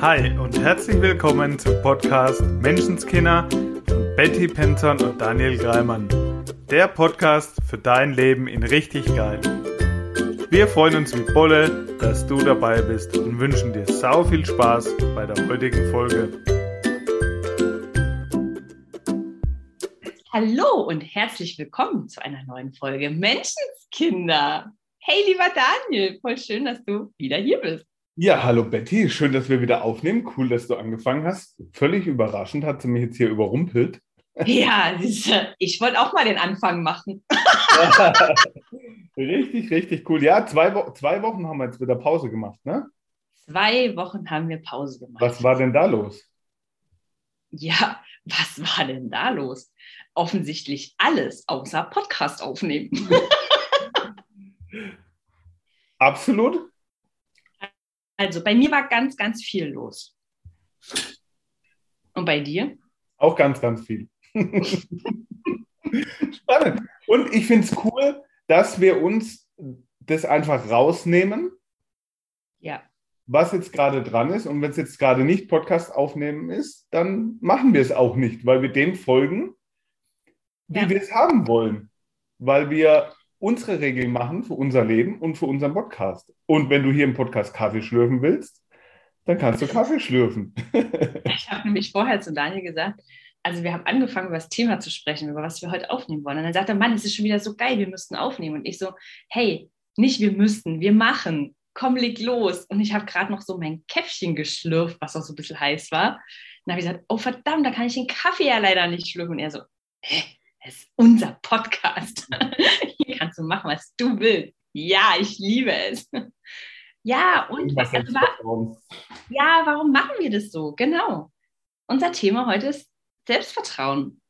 Hi und herzlich willkommen zum Podcast Menschenskinder von Betty Penton und Daniel Greimann. Der Podcast für dein Leben in richtig geil. Wir freuen uns wie Bolle, dass du dabei bist und wünschen dir sau viel Spaß bei der heutigen Folge. Hallo und herzlich willkommen zu einer neuen Folge Menschenskinder. Hey, lieber Daniel, voll schön, dass du wieder hier bist. Ja, hallo Betty, schön, dass wir wieder aufnehmen. Cool, dass du angefangen hast. Völlig überraschend hat sie mich jetzt hier überrumpelt. Ja, ich wollte auch mal den Anfang machen. richtig, richtig cool. Ja, zwei, Wo zwei Wochen haben wir jetzt wieder Pause gemacht, ne? Zwei Wochen haben wir Pause gemacht. Was war denn da los? Ja, was war denn da los? Offensichtlich alles außer Podcast aufnehmen. Absolut. Also bei mir war ganz, ganz viel los. Und bei dir? Auch ganz, ganz viel. Spannend. Und ich finde es cool, dass wir uns das einfach rausnehmen. Ja. Was jetzt gerade dran ist. Und wenn es jetzt gerade nicht Podcast aufnehmen ist, dann machen wir es auch nicht, weil wir dem folgen, wie ja. wir es haben wollen. Weil wir unsere Regeln machen für unser Leben und für unseren Podcast. Und wenn du hier im Podcast Kaffee schlürfen willst, dann kannst du Kaffee schlürfen. ich habe nämlich vorher zu Daniel gesagt, also wir haben angefangen, über das Thema zu sprechen, über was wir heute aufnehmen wollen. Und dann sagt er, Mann, es ist schon wieder so geil, wir müssten aufnehmen. Und ich so, hey, nicht wir müssten, wir machen. Komm, leg los. Und ich habe gerade noch so mein Käffchen geschlürft, was auch so ein bisschen heiß war. dann habe ich gesagt, oh verdammt, da kann ich den Kaffee ja leider nicht schlürfen. Und er so, hä? Das ist unser Podcast. Hier kannst du machen, was du willst. Ja, ich liebe es. Ja, und was, also, ja, warum machen wir das so? Genau. Unser Thema heute ist Selbstvertrauen.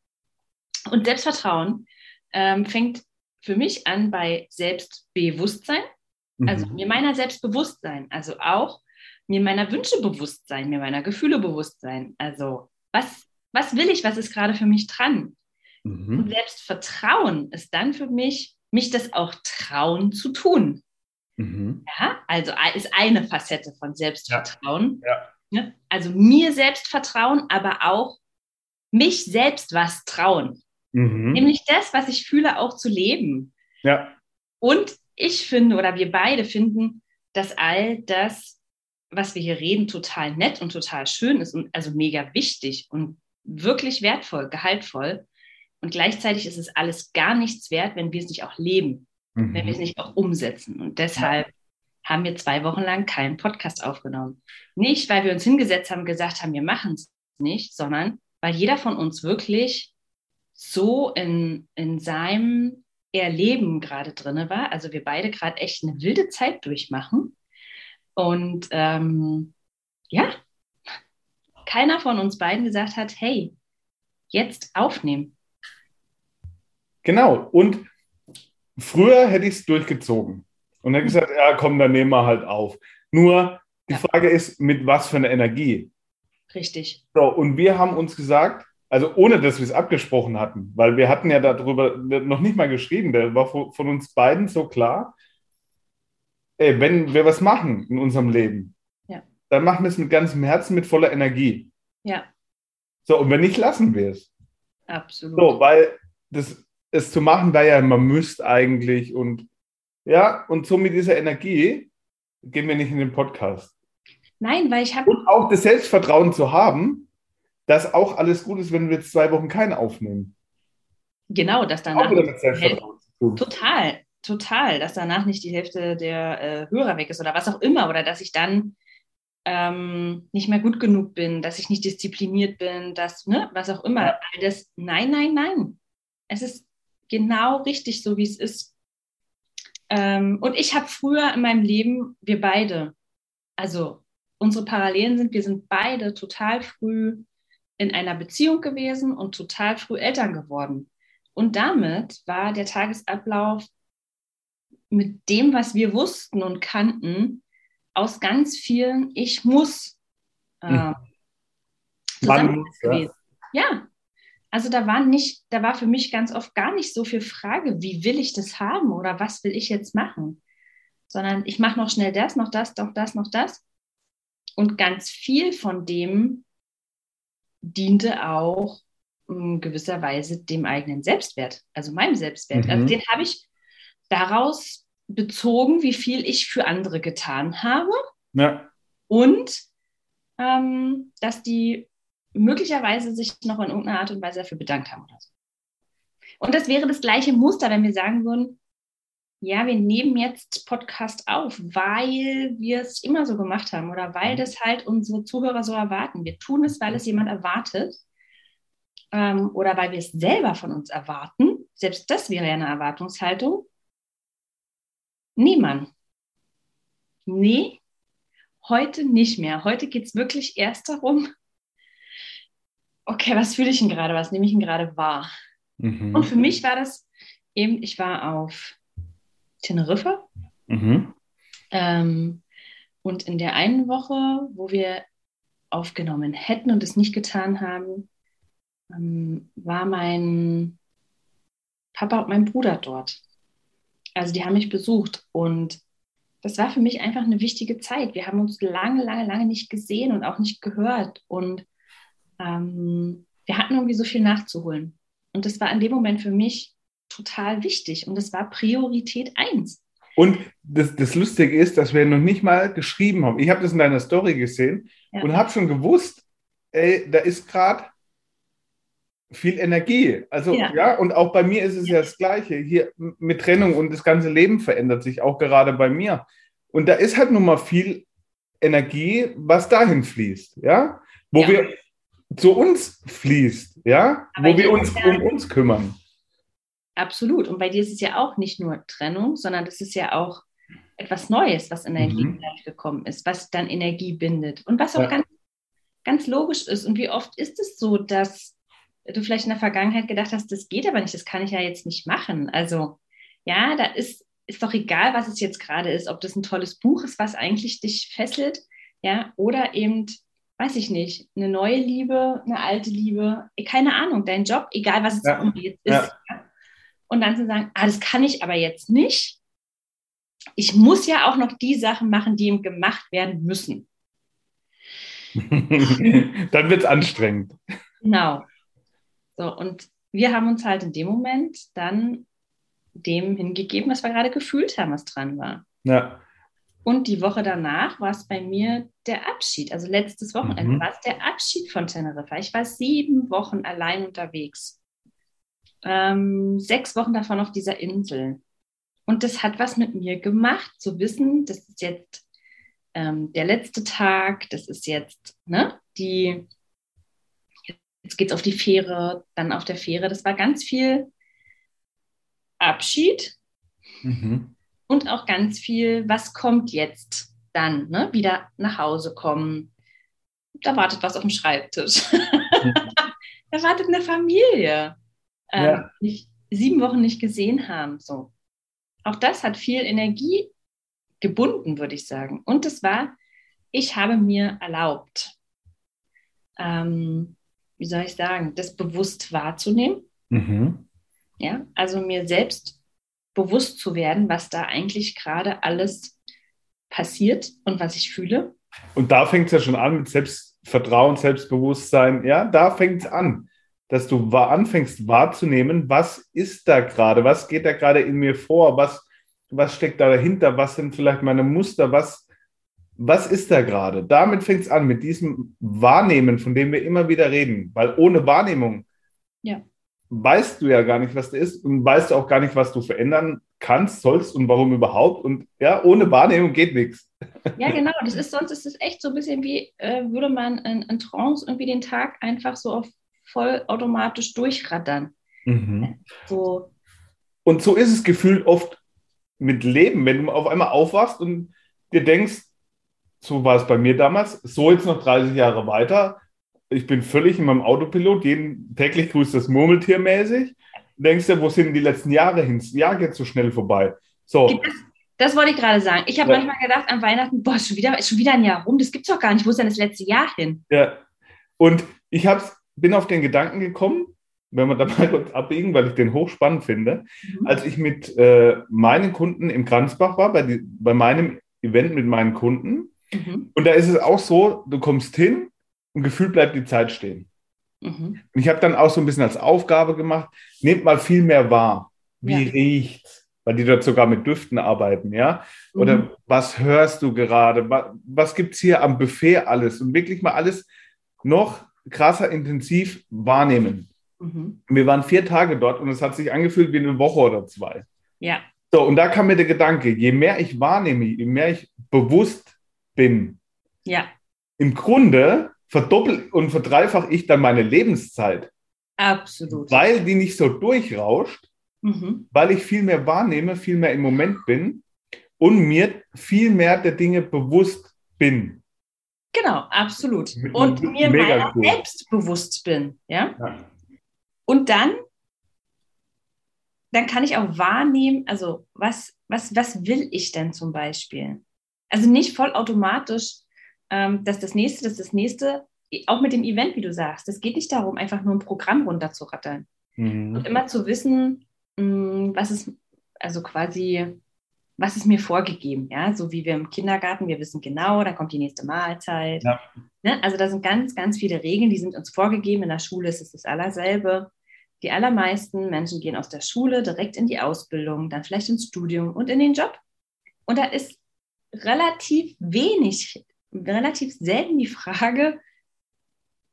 Und Selbstvertrauen ähm, fängt für mich an bei Selbstbewusstsein, also mhm. mir meiner selbst bewusst sein, also auch mir meiner Wünsche bewusst sein, mir meiner Gefühle bewusst sein. Also was, was will ich, was ist gerade für mich dran? Mhm. Und Selbstvertrauen ist dann für mich, mich das auch trauen zu tun. Mhm. Ja, also ist eine Facette von Selbstvertrauen. Ja. Ja. Also mir selbst vertrauen, aber auch mich selbst was trauen. Mhm. Nämlich das, was ich fühle, auch zu leben. Ja. Und ich finde, oder wir beide finden, dass all das, was wir hier reden, total nett und total schön ist und also mega wichtig und wirklich wertvoll, gehaltvoll. Und gleichzeitig ist es alles gar nichts wert, wenn wir es nicht auch leben, mhm. wenn wir es nicht auch umsetzen. Und deshalb haben wir zwei Wochen lang keinen Podcast aufgenommen. Nicht, weil wir uns hingesetzt haben und gesagt haben, wir machen es nicht, sondern weil jeder von uns wirklich so in, in seinem Erleben gerade drin war. Also wir beide gerade echt eine wilde Zeit durchmachen. Und ähm, ja, keiner von uns beiden gesagt hat, hey, jetzt aufnehmen. Genau. Und früher hätte ich es durchgezogen und hätte gesagt, ja, komm, dann nehmen wir halt auf. Nur die ja. Frage ist, mit was für einer Energie? Richtig. So, und wir haben uns gesagt, also ohne dass wir es abgesprochen hatten, weil wir hatten ja darüber noch nicht mal geschrieben, der war von uns beiden so klar, ey, wenn wir was machen in unserem Leben, ja. dann machen wir es mit ganzem Herzen, mit voller Energie. Ja. So, und wenn nicht, lassen wir es. Absolut. So, weil das es zu machen, wäre ja, man müsste eigentlich und ja, und so mit dieser Energie gehen wir nicht in den Podcast. Nein, weil ich habe. Und auch das Selbstvertrauen zu haben, dass auch alles gut ist, wenn wir jetzt zwei Wochen keinen aufnehmen. Genau, dass danach. Total, total, dass danach nicht die Hälfte der äh, Hörer weg ist oder was auch immer oder dass ich dann ähm, nicht mehr gut genug bin, dass ich nicht diszipliniert bin, dass, ne, was auch immer. Ja. Das, nein, nein, nein. Es ist genau richtig, so wie es ist. Ähm, und ich habe früher in meinem Leben, wir beide, also unsere Parallelen sind, wir sind beide total früh in einer Beziehung gewesen und total früh Eltern geworden. Und damit war der Tagesablauf mit dem, was wir wussten und kannten, aus ganz vielen Ich muss äh, zusammen gewesen. Ja. ja, also da war nicht, da war für mich ganz oft gar nicht so viel Frage, wie will ich das haben oder was will ich jetzt machen, sondern ich mache noch schnell das, noch das, noch das, noch das. und ganz viel von dem diente auch in gewisser Weise dem eigenen Selbstwert, also meinem Selbstwert. Also mhm. Also den habe ich daraus bezogen, wie viel ich für andere getan habe. Ja. Und ähm, dass die möglicherweise sich noch in irgendeiner Art und Weise dafür bedankt haben oder so. Und das wäre das gleiche Muster, wenn wir sagen würden, ja, wir nehmen jetzt Podcast auf, weil wir es immer so gemacht haben oder weil mhm. das halt unsere Zuhörer so erwarten. Wir tun es, weil es jemand erwartet ähm, oder weil wir es selber von uns erwarten. Selbst das wäre ja eine Erwartungshaltung. Nee, Mann. Nee, heute nicht mehr. Heute geht es wirklich erst darum, okay, was fühle ich denn gerade, was nehme ich denn gerade wahr? Mhm. Und für mich war das eben, ich war auf Teneriffa. Mhm. Ähm, und in der einen Woche, wo wir aufgenommen hätten und es nicht getan haben, ähm, war mein Papa und mein Bruder dort. Also die haben mich besucht und das war für mich einfach eine wichtige Zeit. Wir haben uns lange, lange, lange nicht gesehen und auch nicht gehört und ähm, wir hatten irgendwie so viel nachzuholen. Und das war in dem Moment für mich total wichtig und das war Priorität eins. Und das, das Lustige ist, dass wir noch nicht mal geschrieben haben. Ich habe das in deiner Story gesehen ja. und habe schon gewusst, ey, da ist gerade viel Energie. Also ja. ja. und auch bei mir ist es ja. ja das Gleiche. Hier mit Trennung und das ganze Leben verändert sich auch gerade bei mir. Und da ist halt nun mal viel Energie, was dahin fließt, ja, wo ja. wir zu uns fließt, ja, Aber wo wir uns um uns kümmern. Absolut. Und bei dir ist es ja auch nicht nur Trennung, sondern das ist ja auch etwas Neues, was in dein mhm. Leben gekommen ist, was dann Energie bindet und was auch ja. ganz, ganz logisch ist. Und wie oft ist es so, dass du vielleicht in der Vergangenheit gedacht hast, das geht aber nicht, das kann ich ja jetzt nicht machen. Also ja, da ist, ist doch egal, was es jetzt gerade ist, ob das ein tolles Buch ist, was eigentlich dich fesselt, ja, oder eben, weiß ich nicht, eine neue Liebe, eine alte Liebe, keine Ahnung, dein Job, egal was es ja. jetzt ist. Ja und dann zu sagen, ah, das kann ich aber jetzt nicht. Ich muss ja auch noch die Sachen machen, die ihm gemacht werden müssen. dann wird es anstrengend. Genau. So, und wir haben uns halt in dem Moment dann dem hingegeben, was wir gerade gefühlt haben, was dran war. Ja. Und die Woche danach war es bei mir der Abschied. Also letztes Wochenende mhm. war es der Abschied von Teneriffa. Ich war sieben Wochen allein unterwegs ähm, sechs Wochen davon auf dieser Insel. Und das hat was mit mir gemacht, zu wissen, das ist jetzt ähm, der letzte Tag, das ist jetzt ne, die, jetzt geht es auf die Fähre, dann auf der Fähre. Das war ganz viel Abschied mhm. Und auch ganz viel, was kommt jetzt dann, ne? wieder nach Hause kommen. Da wartet was auf dem Schreibtisch. Da wartet eine Familie ähm, ja. nicht, sieben Wochen nicht gesehen haben. So. Auch das hat viel Energie gebunden, würde ich sagen. Und es war, ich habe mir erlaubt, ähm, wie soll ich sagen, das bewusst wahrzunehmen. Mhm. Ja, also mir selbst bewusst zu werden, was da eigentlich gerade alles passiert und was ich fühle. Und da fängt es ja schon an mit Selbstvertrauen, Selbstbewusstsein. Ja, da fängt es an dass du anfängst wahrzunehmen, was ist da gerade, was geht da gerade in mir vor, was, was steckt da dahinter, was sind vielleicht meine Muster, was, was ist da gerade. Damit fängt es an, mit diesem Wahrnehmen, von dem wir immer wieder reden, weil ohne Wahrnehmung ja. Weißt du ja gar nicht, was da ist und weißt du auch gar nicht, was du verändern kannst, sollst und warum überhaupt. Und ja, ohne Wahrnehmung geht nichts. Ja, genau. Das ist sonst ist es echt so ein bisschen wie, äh, würde man in, in Trance irgendwie den Tag einfach so auf vollautomatisch durchrattern. Mhm. So. Und so ist es gefühlt oft mit Leben, wenn du auf einmal aufwachst und dir denkst, so war es bei mir damals, so jetzt noch 30 Jahre weiter, ich bin völlig in meinem Autopilot, jeden täglich grüßt das Murmeltier mäßig. Denkst du, wo sind die letzten Jahre hin? Das Jahr geht so schnell vorbei. So. Das, das wollte ich gerade sagen. Ich habe ja. manchmal gedacht an Weihnachten, boah, schon wieder, schon wieder ein Jahr rum, das gibt es doch gar nicht. Wo ist denn das letzte Jahr hin? Ja. Und ich habe es bin auf den Gedanken gekommen, wenn wir da mal kurz abbiegen, weil ich den hochspannend finde, mhm. als ich mit äh, meinen Kunden im Kranzbach war, bei, die, bei meinem Event mit meinen Kunden, Mhm. Und da ist es auch so, du kommst hin und gefühlt bleibt die Zeit stehen. Mhm. Und ich habe dann auch so ein bisschen als Aufgabe gemacht, nehmt mal viel mehr wahr. Wie ja. riecht's? Weil die dort sogar mit Düften arbeiten, ja? Oder mhm. was hörst du gerade? Was, was gibt es hier am Buffet alles? Und wirklich mal alles noch krasser intensiv wahrnehmen. Mhm. Wir waren vier Tage dort und es hat sich angefühlt wie eine Woche oder zwei. Ja. So, und da kam mir der Gedanke, je mehr ich wahrnehme, je mehr ich bewusst bin, ja. im Grunde verdoppel und verdreifach ich dann meine Lebenszeit. Absolut. Weil die nicht so durchrauscht, mhm. weil ich viel mehr wahrnehme, viel mehr im Moment bin und mir viel mehr der Dinge bewusst bin. Genau, absolut. Und mir meiner cool. selbst bewusst bin. Ja? ja? Und dann, dann kann ich auch wahrnehmen, also was, was, was will ich denn zum Beispiel? Also nicht vollautomatisch, ähm, dass das nächste, dass das nächste, auch mit dem Event, wie du sagst, es geht nicht darum, einfach nur ein Programm runterzurattern. Mhm. Und immer zu wissen, mh, mm, was ist, also quasi, was ist mir vorgegeben, ja, so wie wir im Kindergarten, wir wissen genau, da kommt die nächste Mahlzeit. Ja. Ne? Also da sind ganz, ganz viele Regeln, die sind uns vorgegeben. In der Schule ist es das allerselbe. Die allermeisten Menschen gehen aus der Schule direkt in die Ausbildung, dann vielleicht ins Studium und in den Job. Und da ist relativ wenig, relativ selten die Frage,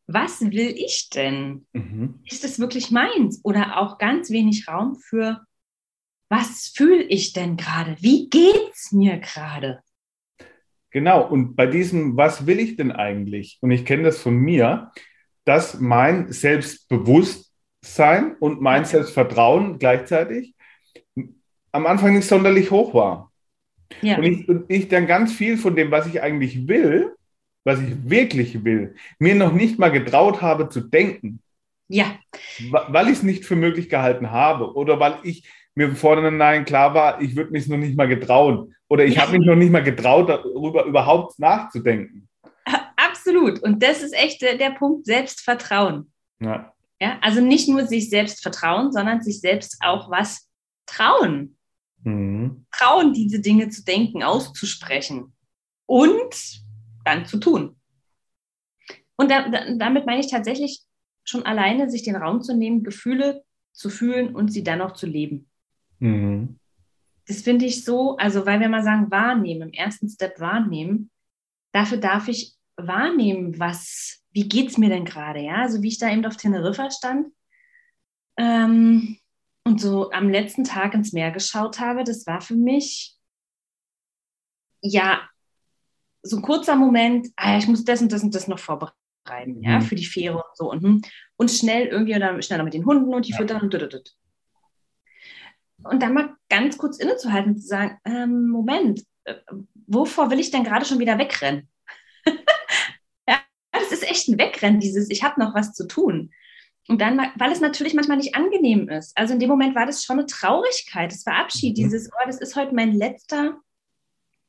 was will ich denn? Mhm. Ist es wirklich meins? Oder auch ganz wenig Raum für, was fühle ich denn gerade? Wie geht es mir gerade? Genau, und bei diesem, was will ich denn eigentlich? Und ich kenne das von mir, dass mein Selbstbewusstsein und mein Selbstvertrauen gleichzeitig am Anfang nicht sonderlich hoch war. Ja. Und, ich, und ich dann ganz viel von dem, was ich eigentlich will, was ich wirklich will, mir noch nicht mal getraut habe zu denken. Ja. Weil ich es nicht für möglich gehalten habe oder weil ich mir vornherein klar war, ich würde mich noch nicht mal getrauen oder ich ja. habe mich noch nicht mal getraut, darüber überhaupt nachzudenken. Absolut. Und das ist echt der, der Punkt Selbstvertrauen. Ja. ja. Also nicht nur sich selbst vertrauen, sondern sich selbst auch was trauen. Mhm. Trauen, diese Dinge zu denken, auszusprechen und dann zu tun. Und da, da, damit meine ich tatsächlich schon alleine, sich den Raum zu nehmen, Gefühle zu fühlen und sie dann auch zu leben. Mhm. Das finde ich so, also weil wir mal sagen, wahrnehmen, im ersten Step wahrnehmen, dafür darf ich wahrnehmen, was, wie geht es mir denn gerade, ja? Also wie ich da eben auf Teneriffa stand ähm, und so am letzten Tag ins Meer geschaut habe, das war für mich ja so ein kurzer Moment, ah, ich muss das und das und das noch vorbereiten, ja, mhm. für die Fähre und so. Und, hm, und schnell irgendwie oder schneller mit den Hunden und die ja. füttern und dududud. Und dann mal ganz kurz innezuhalten und zu sagen, ähm, Moment, äh, wovor will ich denn gerade schon wieder wegrennen? ja, das ist echt ein Wegrennen, dieses, ich habe noch was zu tun. Und dann, weil es natürlich manchmal nicht angenehm ist. Also in dem Moment war das schon eine Traurigkeit, das war Abschied, mhm. dieses, oh, das ist heute mein letzter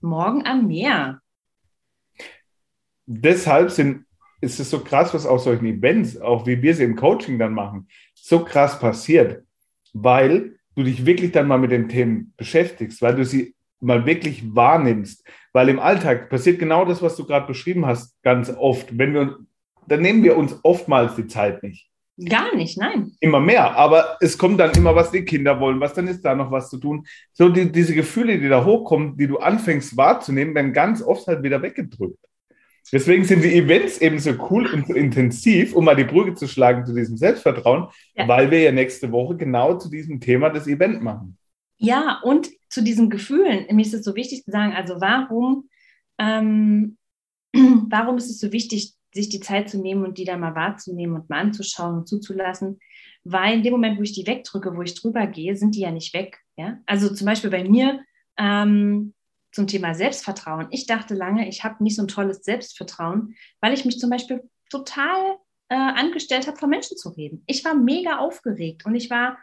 Morgen am Meer deshalb sind, ist es so krass, was auf solchen Events, auch wie wir sie im Coaching dann machen, so krass passiert, weil du dich wirklich dann mal mit den Themen beschäftigst, weil du sie mal wirklich wahrnimmst. Weil im Alltag passiert genau das, was du gerade beschrieben hast, ganz oft. Wenn wir, dann nehmen wir uns oftmals die Zeit nicht. Gar nicht, nein. Immer mehr. Aber es kommt dann immer, was die Kinder wollen, was dann ist da noch was zu tun. So die, diese Gefühle, die da hochkommen, die du anfängst wahrzunehmen, werden ganz oft halt wieder weggedrückt. Deswegen sind die Events eben so cool und so intensiv, um mal die Brücke zu schlagen zu diesem Selbstvertrauen, ja. weil wir ja nächste Woche genau zu diesem Thema das Event machen. Ja, und zu diesen Gefühlen. Mir ist es so wichtig zu sagen, also warum, ähm, warum ist es so wichtig, sich die Zeit zu nehmen und die dann mal wahrzunehmen und mal anzuschauen und zuzulassen? Weil in dem Moment, wo ich die wegdrücke, wo ich drüber gehe, sind die ja nicht weg. Ja? Also zum Beispiel bei mir, ähm, zum Thema Selbstvertrauen. Ich dachte lange, ich habe nicht so ein tolles Selbstvertrauen, weil ich mich zum Beispiel total äh, angestellt habe, vor Menschen zu reden. Ich war mega aufgeregt und ich war,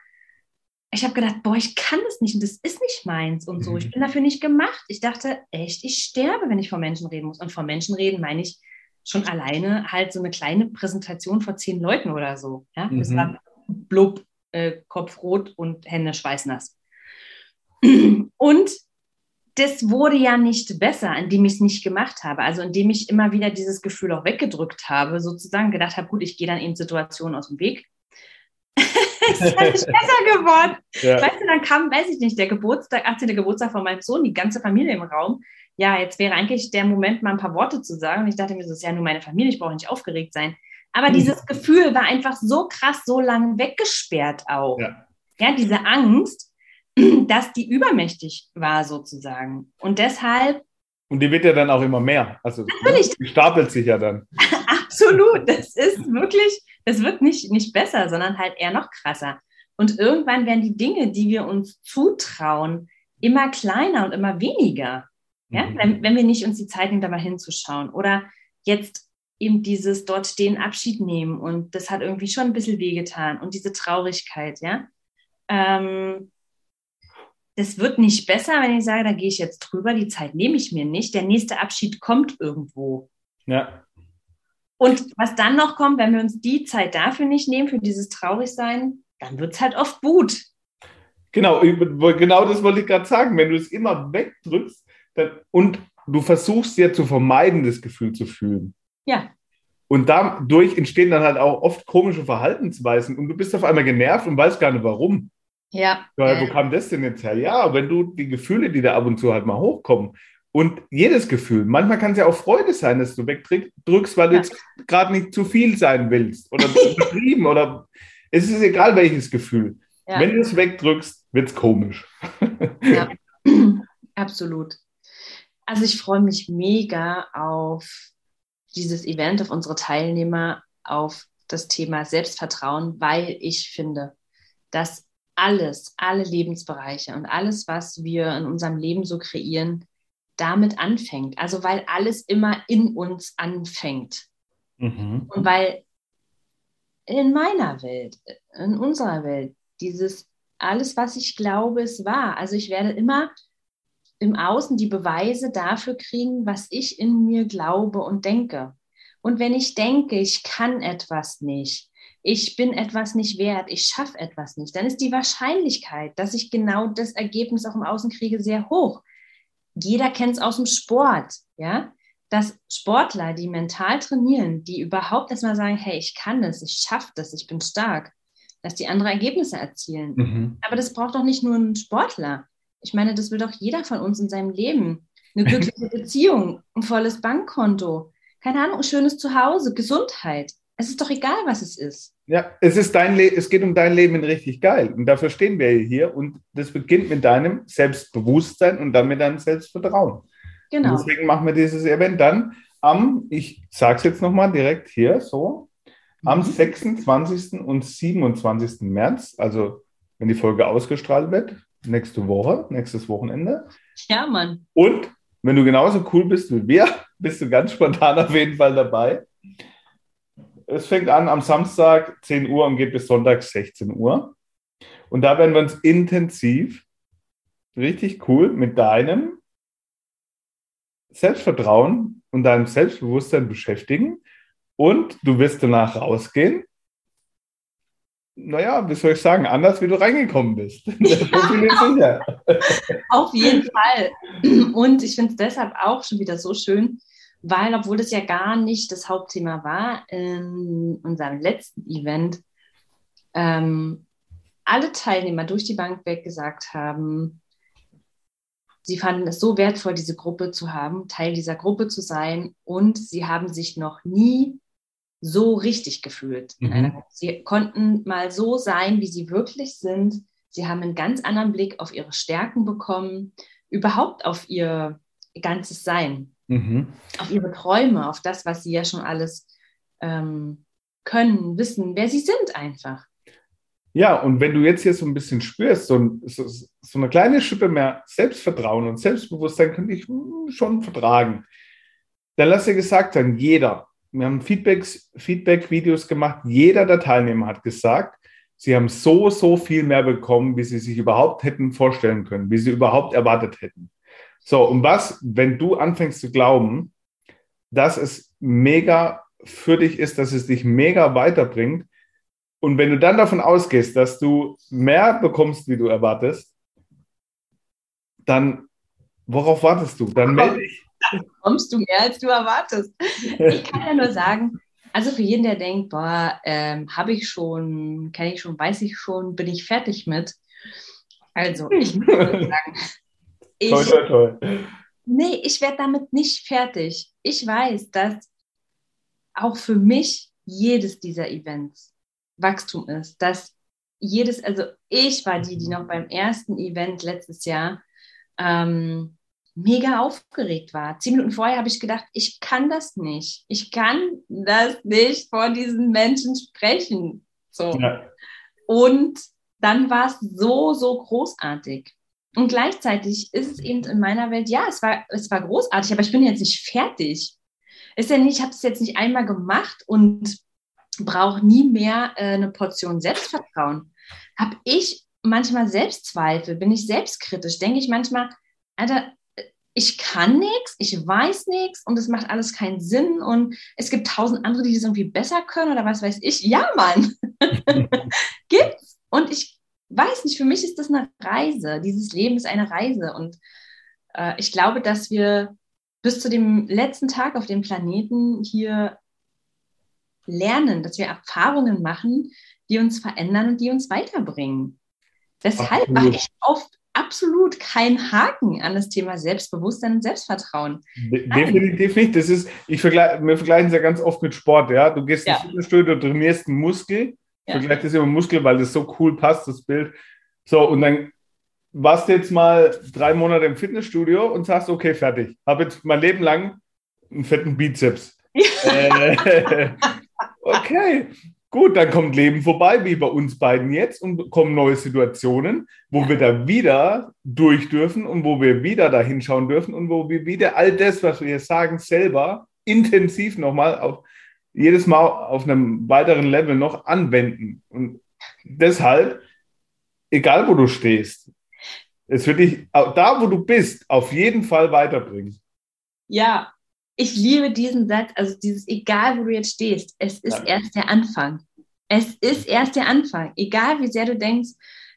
ich habe gedacht, boah, ich kann das nicht und das ist nicht meins und so. Ich bin dafür nicht gemacht. Ich dachte, echt, ich sterbe, wenn ich vor Menschen reden muss. Und vor Menschen reden meine ich schon alleine halt so eine kleine Präsentation vor zehn Leuten oder so. Ja, mhm. das war blub, äh, Kopf rot und Hände schweißnass. Und das wurde ja nicht besser, indem ich es nicht gemacht habe. Also indem ich immer wieder dieses Gefühl auch weggedrückt habe, sozusagen gedacht habe, gut, ich gehe dann in Situationen aus dem Weg. Ist ja nicht besser geworden. Ja. Weißt du, dann kam, weiß ich nicht, der Geburtstag, 18. Geburtstag von meinem Sohn, die ganze Familie im Raum. Ja, jetzt wäre eigentlich der Moment, mal ein paar Worte zu sagen. Und ich dachte mir, das ist ja nur meine Familie, ich brauche nicht aufgeregt sein. Aber mhm. dieses Gefühl war einfach so krass, so lange weggesperrt auch. Ja. ja, diese Angst dass die übermächtig war sozusagen. Und deshalb. Und die wird ja dann auch immer mehr. Also Natürlich. die stapelt sich ja dann. Absolut. Das ist wirklich, das wird nicht, nicht besser, sondern halt eher noch krasser. Und irgendwann werden die Dinge, die wir uns zutrauen, immer kleiner und immer weniger. Ja? Mhm. Wenn, wenn wir nicht uns die Zeit nehmen, da mal hinzuschauen. Oder jetzt eben dieses dort stehen, Abschied nehmen und das hat irgendwie schon ein bisschen wehgetan und diese Traurigkeit, ja. Ähm, das wird nicht besser, wenn ich sage, da gehe ich jetzt drüber, die Zeit nehme ich mir nicht. Der nächste Abschied kommt irgendwo. Ja. Und was dann noch kommt, wenn wir uns die Zeit dafür nicht nehmen, für dieses Traurigsein, dann wird es halt oft gut. Genau, genau das wollte ich gerade sagen. Wenn du es immer wegdrückst dann, und du versuchst ja zu vermeiden, das Gefühl zu fühlen. Ja. Und dadurch entstehen dann halt auch oft komische Verhaltensweisen und du bist auf einmal genervt und weißt gar nicht warum. Ja. ja wo kam das denn jetzt her? Ja, wenn du die Gefühle, die da ab und zu halt mal hochkommen, und jedes Gefühl, manchmal kann es ja auch Freude sein, dass du wegdrückst, weil du jetzt gerade nicht zu viel sein willst oder übertrieben oder es ist egal welches Gefühl. Ja. Wenn du es wegdrückst, wird es komisch. Ja, absolut. Also ich freue mich mega auf dieses Event, auf unsere Teilnehmer, auf das Thema Selbstvertrauen, weil ich finde, dass alles, alle Lebensbereiche und alles, was wir in unserem Leben so kreieren, damit anfängt. Also weil alles immer in uns anfängt. Mhm. Und weil in meiner Welt, in unserer Welt, dieses alles, was ich glaube, ist wahr. Also ich werde immer im Außen die Beweise dafür kriegen, was ich in mir glaube und denke. Und wenn ich denke, ich kann etwas nicht, ich bin etwas nicht wert, ich schaffe etwas nicht, dann ist die Wahrscheinlichkeit, dass ich genau das Ergebnis auch im Außen kriege, sehr hoch. Jeder kennt es aus dem Sport, ja, dass Sportler, die mental trainieren, die überhaupt erstmal sagen, hey, ich kann es, ich schaffe das, ich bin stark, dass die andere Ergebnisse erzielen. Mhm. Aber das braucht doch nicht nur ein Sportler. Ich meine, das will doch jeder von uns in seinem Leben. Eine glückliche Beziehung, ein volles Bankkonto, keine Ahnung, ein schönes Zuhause, Gesundheit. Es ist doch egal, was es ist. Ja, es ist dein Le es geht um dein Leben in richtig geil. Und dafür stehen wir hier. Und das beginnt mit deinem Selbstbewusstsein und dann mit deinem Selbstvertrauen. Genau. Und deswegen machen wir dieses Event dann am, ich sage es jetzt nochmal direkt hier so, am mhm. 26. und 27. März, also wenn die Folge ausgestrahlt wird, nächste Woche, nächstes Wochenende. Ja, Mann. Und wenn du genauso cool bist wie wir, bist du ganz spontan auf jeden Fall dabei. Es fängt an am Samstag 10 Uhr und geht bis Sonntag 16 Uhr. Und da werden wir uns intensiv, richtig cool, mit deinem Selbstvertrauen und deinem Selbstbewusstsein beschäftigen. Und du wirst danach rausgehen. Naja, wie soll ich sagen, anders wie du reingekommen bist. Ja. Auf jeden Fall. Und ich finde es deshalb auch schon wieder so schön, weil, obwohl das ja gar nicht das Hauptthema war, in unserem letzten Event, ähm, alle Teilnehmer durch die Bank weg gesagt haben, sie fanden es so wertvoll, diese Gruppe zu haben, Teil dieser Gruppe zu sein und sie haben sich noch nie so richtig gefühlt. Mhm. Sie konnten mal so sein, wie sie wirklich sind. Sie haben einen ganz anderen Blick auf ihre Stärken bekommen, überhaupt auf ihr ganzes Sein mhm. auf ihre Träume, auf das, was sie ja schon alles ähm, können, wissen, wer sie sind einfach. Ja, und wenn du jetzt hier so ein bisschen spürst, so, so, so eine kleine Schippe mehr Selbstvertrauen und Selbstbewusstsein könnte ich hm, schon vertragen. Dann lass dir gesagt sein, jeder, wir haben Feedbacks, Feedback-Videos gemacht, jeder der Teilnehmer hat gesagt, sie haben so, so viel mehr bekommen, wie sie sich überhaupt hätten vorstellen können, wie sie überhaupt erwartet hätten. So, und was, wenn du anfängst zu glauben, dass es mega für dich ist, dass es dich mega weiterbringt, und wenn du dann davon ausgehst, dass du mehr bekommst, wie du erwartest, dann Worauf wartest du? Dann melde ich. Kommst du mehr, als du erwartest. Ich kann ja nur sagen, also für jeden, der denkt, boah, ähm, habe ich schon, kenne ich schon, weiß ich schon, bin ich fertig mit. Also, ich muss sagen, ich, Toll, toll, toll. nee, ich werde damit nicht fertig. Ich weiß, dass auch für mich jedes dieser Events Wachstum ist. Dass jedes, also ich war die, die noch beim ersten Event letztes Jahr ähm, mega aufgeregt war. Zehn Minuten vorher habe ich gedacht, ich kann das nicht. Ich kann das nicht vor diesen Menschen sprechen. So. Ja. Und dann war es so, so großartig. Und gleichzeitig ist es eben in meiner Welt, ja, es war, es war großartig, aber ich bin jetzt nicht fertig. Ist ja nicht, ich habe es jetzt nicht einmal gemacht und brauche nie mehr äh, eine Portion Selbstvertrauen. Habe ich manchmal Selbstzweifel, bin ich selbstkritisch, denke ich manchmal, Alter, ich kann nichts, ich weiß nichts und es macht alles keinen Sinn und es gibt tausend andere, die das irgendwie besser können oder was weiß ich. Ja, Mann, gibt's. Und ich weiß nicht, für mich ist das eine Reise. Dieses Leben ist eine Reise und äh, ich glaube, dass wir bis zu dem letzten Tag auf dem Planeten hier lernen, dass wir Erfahrungen machen, die uns verändern und die uns weiterbringen. Deshalb mache ich oft absolut keinen Haken an das Thema Selbstbewusstsein und Selbstvertrauen. De- Definitiv nicht. Das ist, ich vergleiche, wir vergleichen es ja ganz oft mit Sport, ja. Du gehst Ja. ins Fitnessstudio, du trainierst einen Muskel, Ja. vergleich das immer Muskel, weil das so cool passt, das Bild. So, und dann warst du jetzt mal drei Monate im Fitnessstudio und sagst, okay, fertig. Habe jetzt mein Leben lang einen fetten Bizeps. äh, okay, gut, dann kommt Leben vorbei, wie bei uns beiden jetzt, und kommen neue Situationen, wo wir da wieder durch dürfen und wo wir wieder da hinschauen dürfen und wo wir wieder all das, was wir hier sagen, selber intensiv nochmal auf jedes Mal auf einem weiteren Level noch anwenden. Und deshalb, egal wo du stehst, es wird dich da, wo du bist, auf jeden Fall weiterbringen. Ja, ich liebe diesen Satz, also dieses, egal wo du jetzt stehst, es ist Ja. erst der Anfang. Es ist erst der Anfang. Egal wie sehr du denkst,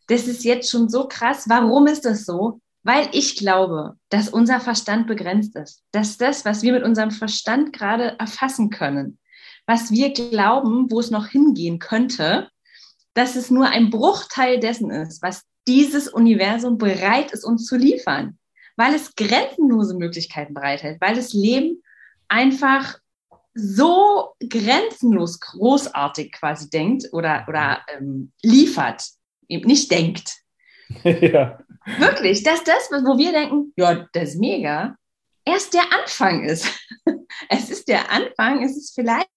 das ist jetzt schon so krass. Warum ist das so? Weil ich glaube, dass unser Verstand begrenzt ist. Dass das, was wir mit unserem Verstand gerade erfassen können, was wir glauben, wo es noch hingehen könnte, dass es nur ein Bruchteil dessen ist, was dieses Universum bereit ist, uns zu liefern. Weil es grenzenlose Möglichkeiten bereithält, weil das Leben einfach so grenzenlos großartig quasi denkt oder, oder ähm, liefert, eben nicht denkt. ja. Wirklich, dass das, wo wir denken, ja, das ist mega, erst der Anfang ist. es ist der Anfang, es ist vielleicht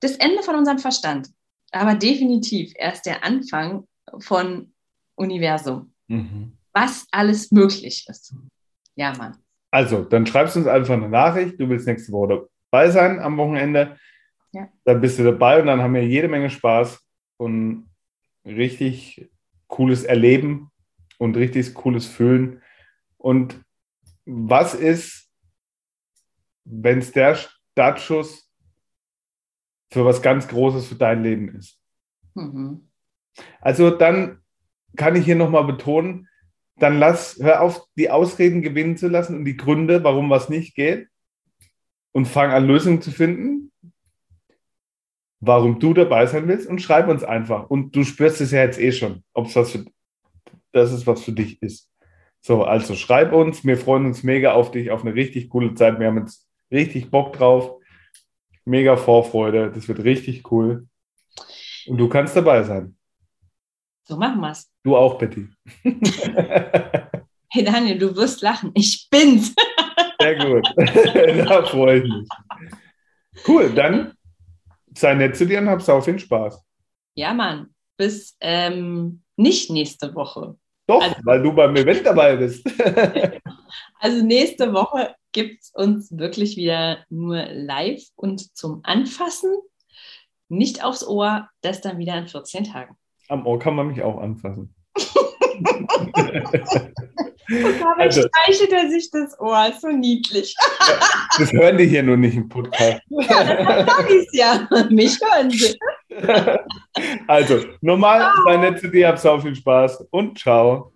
das Ende von unserem Verstand, aber definitiv erst der Anfang von Universum, Mhm. was alles möglich ist. Ja, Mann. Also, dann schreibst du uns einfach eine Nachricht. Du willst nächste Woche dabei sein am Wochenende. Ja. Dann bist du dabei und dann haben wir jede Menge Spaß und richtig cooles Erleben und richtig cooles Fühlen. Und was ist, wenn es der Startschuss für was ganz Großes für dein Leben ist? Mhm. Also dann kann ich hier nochmal betonen, dann lass, hör auf, die Ausreden gewinnen zu lassen und die Gründe, warum was nicht geht und fang an, Lösungen zu finden, warum du dabei sein willst und schreib uns einfach. Und du spürst es ja jetzt eh schon, ob es was für, das ist, was für dich ist. So, also schreib uns, wir freuen uns mega auf dich, auf eine richtig coole Zeit. Wir haben jetzt richtig Bock drauf, mega Vorfreude, das wird richtig cool. Und du kannst dabei sein. So machen wir's. Du auch, Betty. Hey Daniel, du wirst lachen. Ich bin's. Sehr gut. da freue ich mich. Cool, dann sei nett zu dir und hab sau viel Spaß. Ja, Mann. Bis ähm, nicht nächste Woche. Doch, Also- weil du beim Event dabei bist. Also nächste Woche gibt es uns wirklich wieder nur live und zum Anfassen. Nicht aufs Ohr, das dann wieder in 14 Tagen. Am Ohr kann man mich auch anfassen. Dabei Also- streichelt er sich das Ohr. So niedlich. Das hören die hier nur nicht im Podcast. Sag ich's ja. Mich hören sie. Also, normal, sei nett zu dir, hab sau viel Spaß und ciao.